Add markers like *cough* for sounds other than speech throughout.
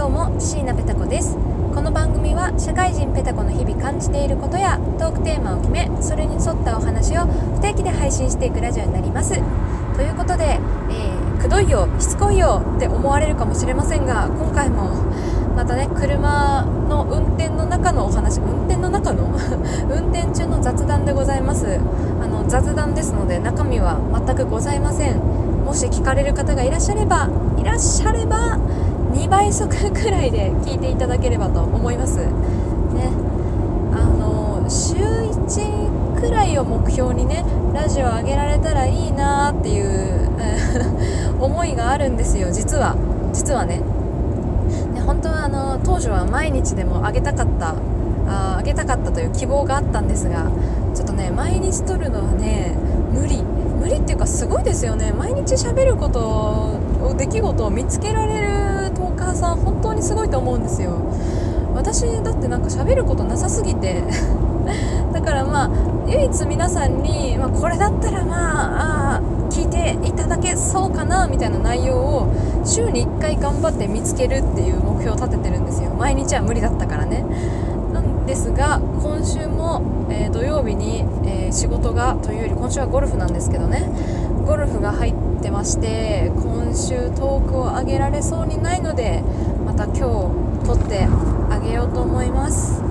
どうも椎名ペタ子です。この番組は社会人ペタ子の日々感じていることやトークテーマを決めそれに沿ったお話を不定期で配信していくラジオになります。ということで、えー、くどいよしつこいよって思われるかもしれませんが今回もまたね車の運転の中のお話運転の中の *laughs* 運転中の雑談でございます。あの雑談ですので中身は全くございません。もし聞かれる方がいらっしゃればいらっしゃれば2倍速くらいで聞いていただければと思います。ね。あの週1くらいを目標にねラジオ上げられたらいいなっていう *laughs* 思いがあるんですよ。実は。実はね。で本当はあの当初は毎日でも上げたかったあ上げたかったという希望があったんですがちょっとね毎日撮るのはね無理。無理っていうかすごいですよね。毎日喋ること出来事を見つけられるトーカーさん本当にすごいと思うんですよ。私だってなんか喋ることなさすぎて。*laughs* だからまあ唯一皆さんに、まあ、これだったらまああ聞いていただけそうかなみたいな内容を週に1回頑張って見つけるっていう目標を立ててるんですよ。毎日は無理だったからね。なんですが今週も、えー、土曜日に、えー、仕事がというより今週はゴルフなんですけどね。ゴルフが入ってまして今週トークを上げられそうにないのでまた今日撮ってあげようと思います。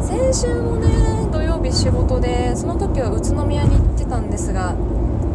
先週もね土曜日仕事でその時は宇都宮に行ってたんですが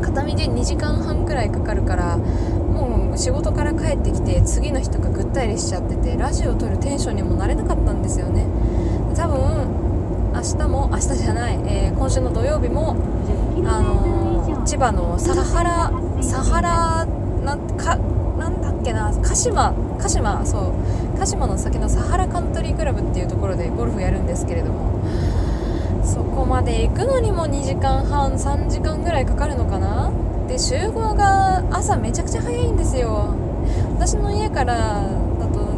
片道2時間半くらいかかるからもう仕事から帰ってきて次の日とかぐったりしちゃっててラジオを撮るテンションにもなれなかったんですよね。多分明日も明日じゃない、えー、今週の土曜日もあのー、千葉のサハラサハラなんかなんだっけな鹿島鹿島そう鹿島の先のサハラカントリークラブっていうところでゴルフやるんですけれどもそこまで行くのにも2時間半3時間ぐらいかかるのかな？で集合が朝めちゃくちゃ早いんですよ。私の家から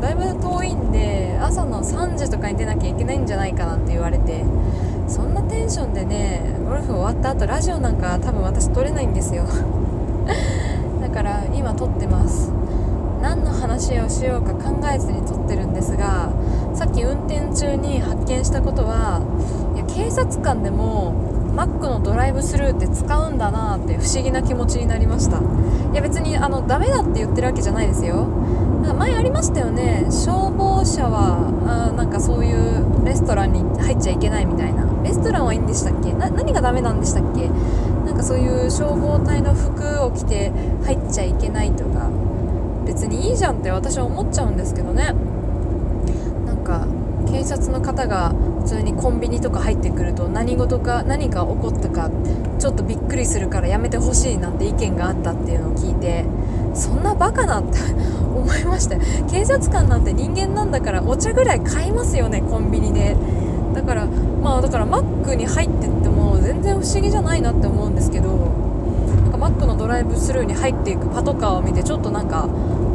だいぶ遠いんで朝の3時とかに出なきゃいけないんじゃないかなって言われてそんなテンションでねゴルフ終わった後ラジオなんか多分私撮れないんですよ。*laughs* だから今撮ってます。何の話をしようか考えずに撮ってるんですがさっき運転中に発見したことはいや警察官でもマックのドライブスルーって使うんだなって不思議な気持ちになりました。いや別にあのダメだって言ってるわけじゃないですよ。前ありましたよね。消防車はあなんかそういうレストランに入っちゃいけないみたいな。レストランはいいんでしたっけ？何がダメなんでしたっけ？なんかそういう消防隊の服を着て入っちゃいけないとか。別にいいじゃんって私は思っちゃうんですけどね。なんか警察の方が普通にコンビニとか入ってくると何事か何か起こったかちょっとびっくりするからやめてほしいなんて意見があったっていうのを聞いてそんなバカなって *laughs* 思いました警察官なんて人間なんだからお茶ぐらい買いますよねコンビニで。だからまあだからマックに入ってっても全然不思議じゃないなって思うんですけどなんかマックのドライブスルーに入っていくパトカーを見てちょっとなんか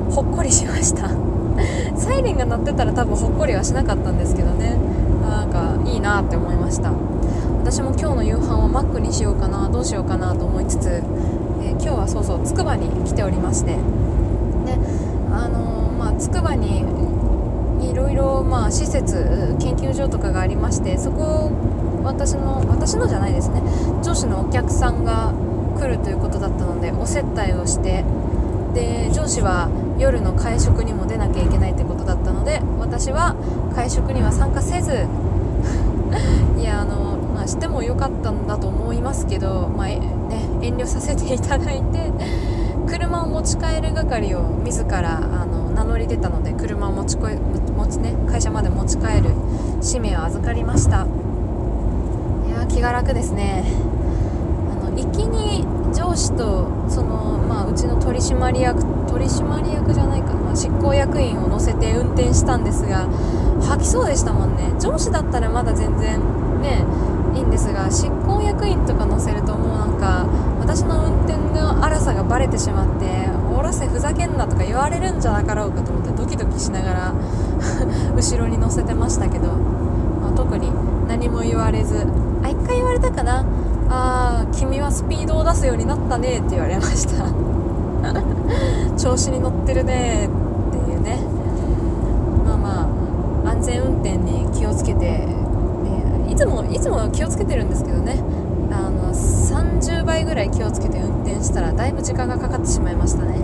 ほっこりしました。サイレンが鳴ってたら多分ほっこりはしなかったんですけどね。いいなって思いました。私も今日の夕飯はマックにしようかなどうしようかなと思いつつ、えー、今日はそうそうつくばに来ておりまして。であのー、まあつくばにいろいろまあ施設研究所とかがありましてそこを私の私のじゃないですね。上司のお客さんが来るということだったのでお接待をしてで上司は夜の会食にも出なきゃいけないってことだったので私は会食には参加せずいやあの、まあ、してもよかったんだと思いますけど、まあ、ね、遠慮させていただいて車を持ち帰る係を自らあの名乗り出たので車を持ちこ持ち、ね、会社まで持ち帰る使命を預かりました。いや気が楽ですね。行きに上司とその、まあ、うちの取締役取締役じゃないかな。執行役員を乗せて運転したんですが吐きそうでしたもんね。上司だったらまだ全然ねいいんですが執行役員とか乗せるともうなんか私の運転の荒さがバレてしまっておろせふざけんなとか言われるんじゃなかろうかと思ってドキドキしながら *laughs* 後ろに乗せてましたけど、まあ、特に何も言われずあ1回言われたかなああ君はスピードを出すようになったねって言われました。*laughs* 調子に乗ってるねっていうね。まあまあ安全運転に気をつけて、いつもいつも気をつけてるんですけどね。あの30倍ぐらい気をつけて運転したらだいぶ時間がかかってしまいましたね。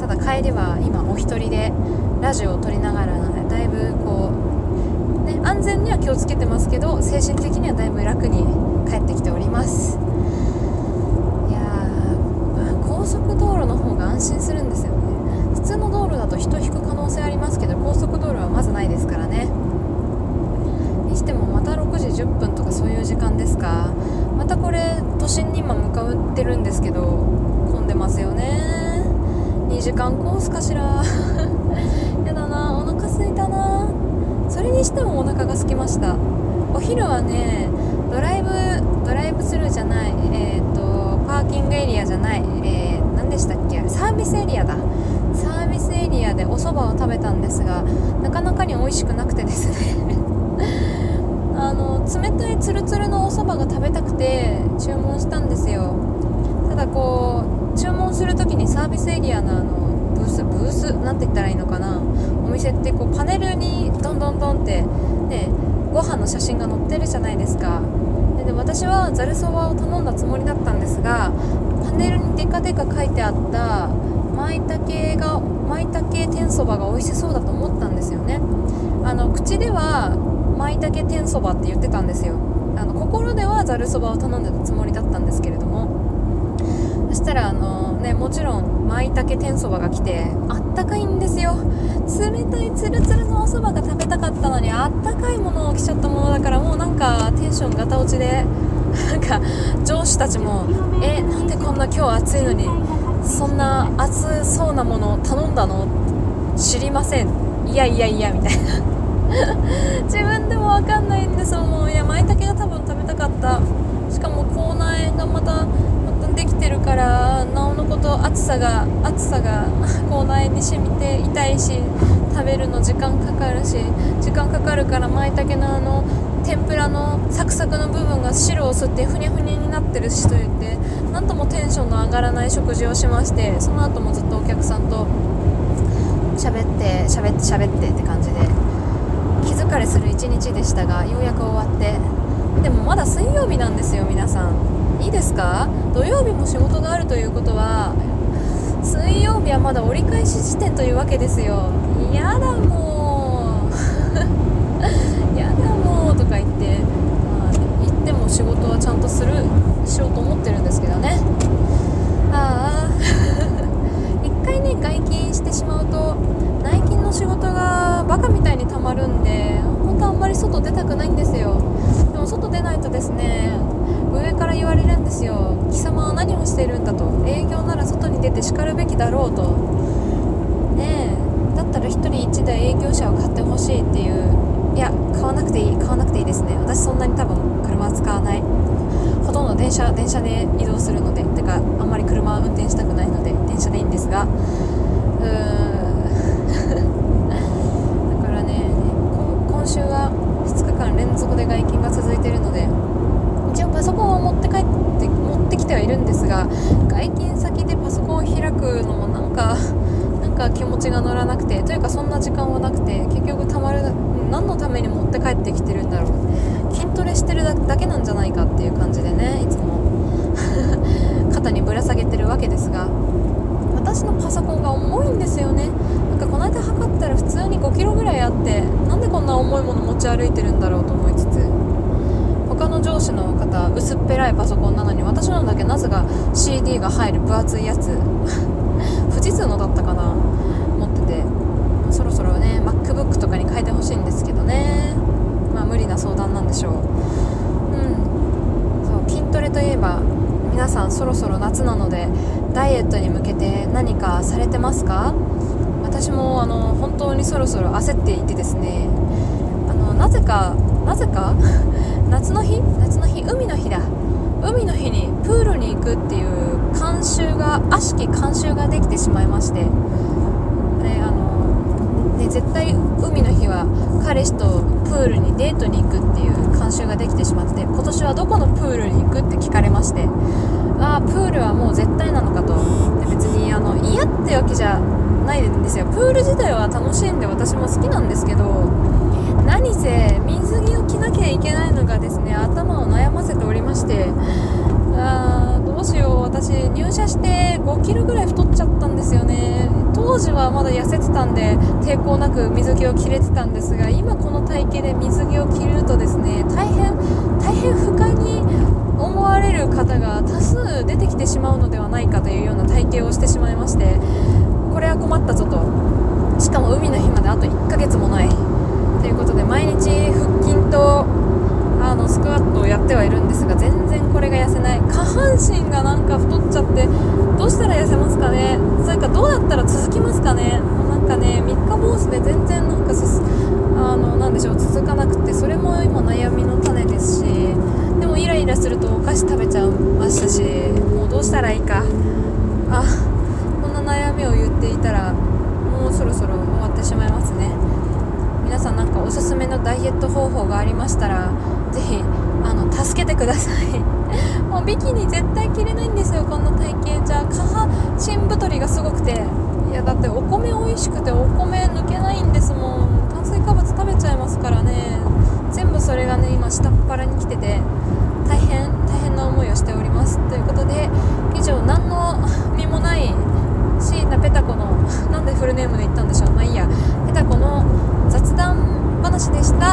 ただ帰りは今お一人でラジオを撮りながらなのでだいぶこう、ね、安全には気をつけてますけど精神的にはだいぶ楽に帰ってきております。いやー、まあ、高速道路の方が安心するんですよね。普通の道路だと人引く可能性ありますけど高速道路はまずないですからね。にしてもまた6時10分とかそういう時間ですか。またこれ都心に今向かってるんですけど混んでますよね。2時間コースかしら。*laughs* やだなお腹すいたな。それにしてもお腹が空きました。お昼はねドライブドライブスルーじゃないえ、ー、とパーキングエリアじゃない、えー、何でしたっけサービスエリアだ。サービスエリアでお蕎麦を食べたんですがなかなかに美味しくなくてですね。*laughs* あの冷たいツルツルのお蕎麦が食べたくて注文したんですよ。ただこう注文する時にサービスエリアのあのブースブースなんて言ったらいいのかな。お店ってこうパネルにどんどんどんってねご飯の写真が載ってるじゃないですか。で私はざるそばを頼んだつもりだったんですがパネルにデカデカ書いてあった舞茸が舞茸天そばが美味しそうだと思ったんですよね。あの口では舞茸天そばって言ってたんですよ。あの心ではざるそばを頼んでたつもりだったんですけれどもそしたらあのねもちろん舞茸天そばが来てあったかいんですよ。冷たいツルツルのおそばが食べたかったのにあったかいものを来ちゃったものだからもうなんかテンションガタ落ちで *laughs* なんか上司たちもえなんでこんな今日暑いのにそんな暑そうなものを頼んだの？知りません。いやいやいやみたいな。*laughs* 自分でも分かんないんですもういや舞茸が多分食べたかった。しかも口内炎がまたできてるからなおのこと暑さが暑さが *laughs* 口内に染みて痛いし食べるの時間かかるし時間かかるから舞茸のあの天ぷらのサクサクの部分が汁を吸ってふにゃふにゃになってるしと言ってなんともテンションの上がらない食事をしましてその後もずっとお客さんと喋って喋って喋ってって感じで気疲れする一日でしたがようやく終わってでもまだ水曜日なんですよ皆さん。いいですか？土曜日も仕事があるということは水曜日はまだ折り返し地点というわけですよ。やだもう。*laughs* やだもうとか言って、まあ、言っても仕事はちゃんとするしようと思ってるんですけどね。ああ *laughs* 一回ね外勤してしまうと内勤の仕事がバカみたいにたまるんで本当あんまり外出たくないんですよでも外出ないとですね上から言われるんですよ。貴様は何をしているんだと。営業なら外に出てしかるべきだろうと。ねえ。だったら1人1台営業車を買ってほしいっていう。いや買わなくていい。買わなくていいですね。私そんなに多分車使わない。ほとんど電車電車で移動するので。てかあんまり車運転したくないので。電車でいいんですが。うーん。*laughs* だからね今週は2日間連続で外勤が続いているので。一応パソコンを持って帰ってってきてはいるんですが外勤先でパソコンを開くのもなんかなんか気持ちが乗らなくてというかそんな時間はなくて結局たまる何のために持って帰ってきてるんだろう。筋トレしてるだけなんじゃないかっていう感じでねいつも。*laughs* 肩にぶら下げてるわけですが。私のパソコンが重いんですよね。なんかこの間測ったら普通に5キロぐらいあってなんでこんな重いもの持ち歩いてるんだろうと思いつつ他の上司の方薄っぺらいパソコンなのに私のだけなぜか CD が入る分厚いやつ。*laughs* 富士通のだったかな？持ってて。そろそろね MacBook とかに変えてほしいんですけどね。まあ無理な相談なんでしょう。うん。そう筋トレといえば皆さんそろそろ夏なのでダイエットに向けて何かされてますか？私もあの本当にそろそろ焦っていてですね。あのなぜかなぜか？*laughs* 夏の日？夏の日？海の日だ。海の日にプールに行くっていう慣習が悪しき慣習ができてしまいまして、ねあのね、絶対海の日は彼氏とプールにデートに行くっていう慣習ができてしまって今年はどこのプールに行くって聞かれまして。ああプールはもう絶対なのかと。別にあの嫌ってわけじゃないんですよ。プール自体は楽しんで私も好きなんですけど何せ水着を着なきゃいけないのがですね頭を悩ませておりましてあーどうしよう私入社して5キロぐらい太っちゃったんですよね。当時はまだ痩せてたんで抵抗なく水着を着れてたんですが今この体型で水着を着るとですね大変大変不快に思われる方が多数出てきてしまうのではないかというような体型をしてしまいましてこれは困ったぞと。しかも海の日まであと1ヶ月もないということで毎日腹筋とあのスクワットをやってはいるんですが全然これが痩せない下半身がなんか太っちゃってどうしたら痩せますかねそれかどうやったら続きますかねなんかね三日坊主で全然なんかすあのなんでしょう続かなくてそれも今悩みの種ですしでもイライラするとお菓子食べちゃいましたしもうどうしたらいいか。あこんな悩みを言っていたらもうそろそろ終わってしまいますね。皆さんなんかおすすめのダイエット方法がありましたらぜひあの助けてください。*laughs* もうビキニ絶対着れないんですよこんな体型。じゃ下半身太りがすごくて。いやだってお米美味しくてお米抜けないんですもん。炭水化物食べちゃいますからね。全部それがね今下っ腹に来てて大変大変な思いをしておりますということで以上何の身もない椎名ペタコのなんでフルネームで言ったんでしょうまあいいやペタコの雑談話でした。